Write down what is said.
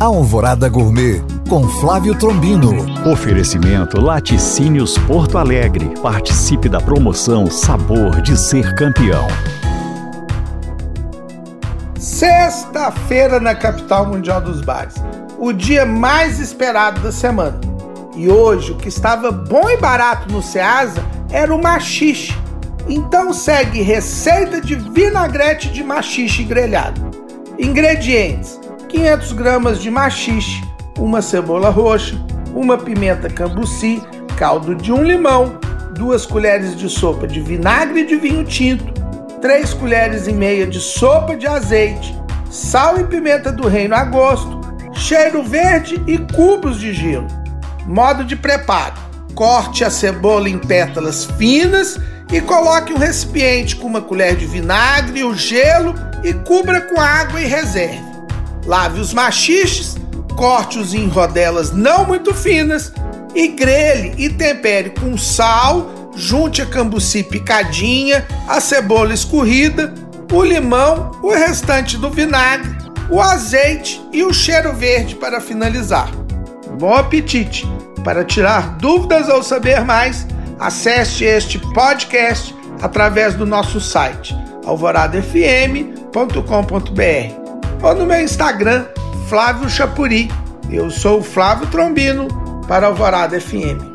Alvorada Gourmet com Flávio Trombino. Oferecimento Laticínios Porto Alegre. Participe da promoção Sabor de Ser Campeão. Sexta-feira na capital mundial dos bares, o dia mais esperado da semana. E hoje o que estava bom e barato no Ceasa era o machixe. Então segue receita de vinagrete de machixe grelhado. Ingredientes: 500 gramas de machixe, uma cebola roxa, uma pimenta cambuci, caldo de um limão, duas colheres de sopa de vinagre de vinho tinto, três colheres e meia de sopa de azeite, sal e pimenta do reino a gosto, cheiro verde e cubos de gelo. Modo de preparo: corte a cebola em pétalas finas e coloque um recipiente com uma colher de vinagre, o gelo e cubra com água e reserve. Lave os machiches corte-os em rodelas não muito finas e grelhe e tempere com sal, junte a cambuci picadinha, a cebola escorrida, o limão, o restante do vinagre, o azeite e o cheiro verde para finalizar. Bom apetite! Para tirar dúvidas ou saber mais, acesse este podcast através do nosso site alvoradafm.com.br ou no meu Instagram Flávio Chapuri. Eu sou o Flávio Trombino para Alvorada FM.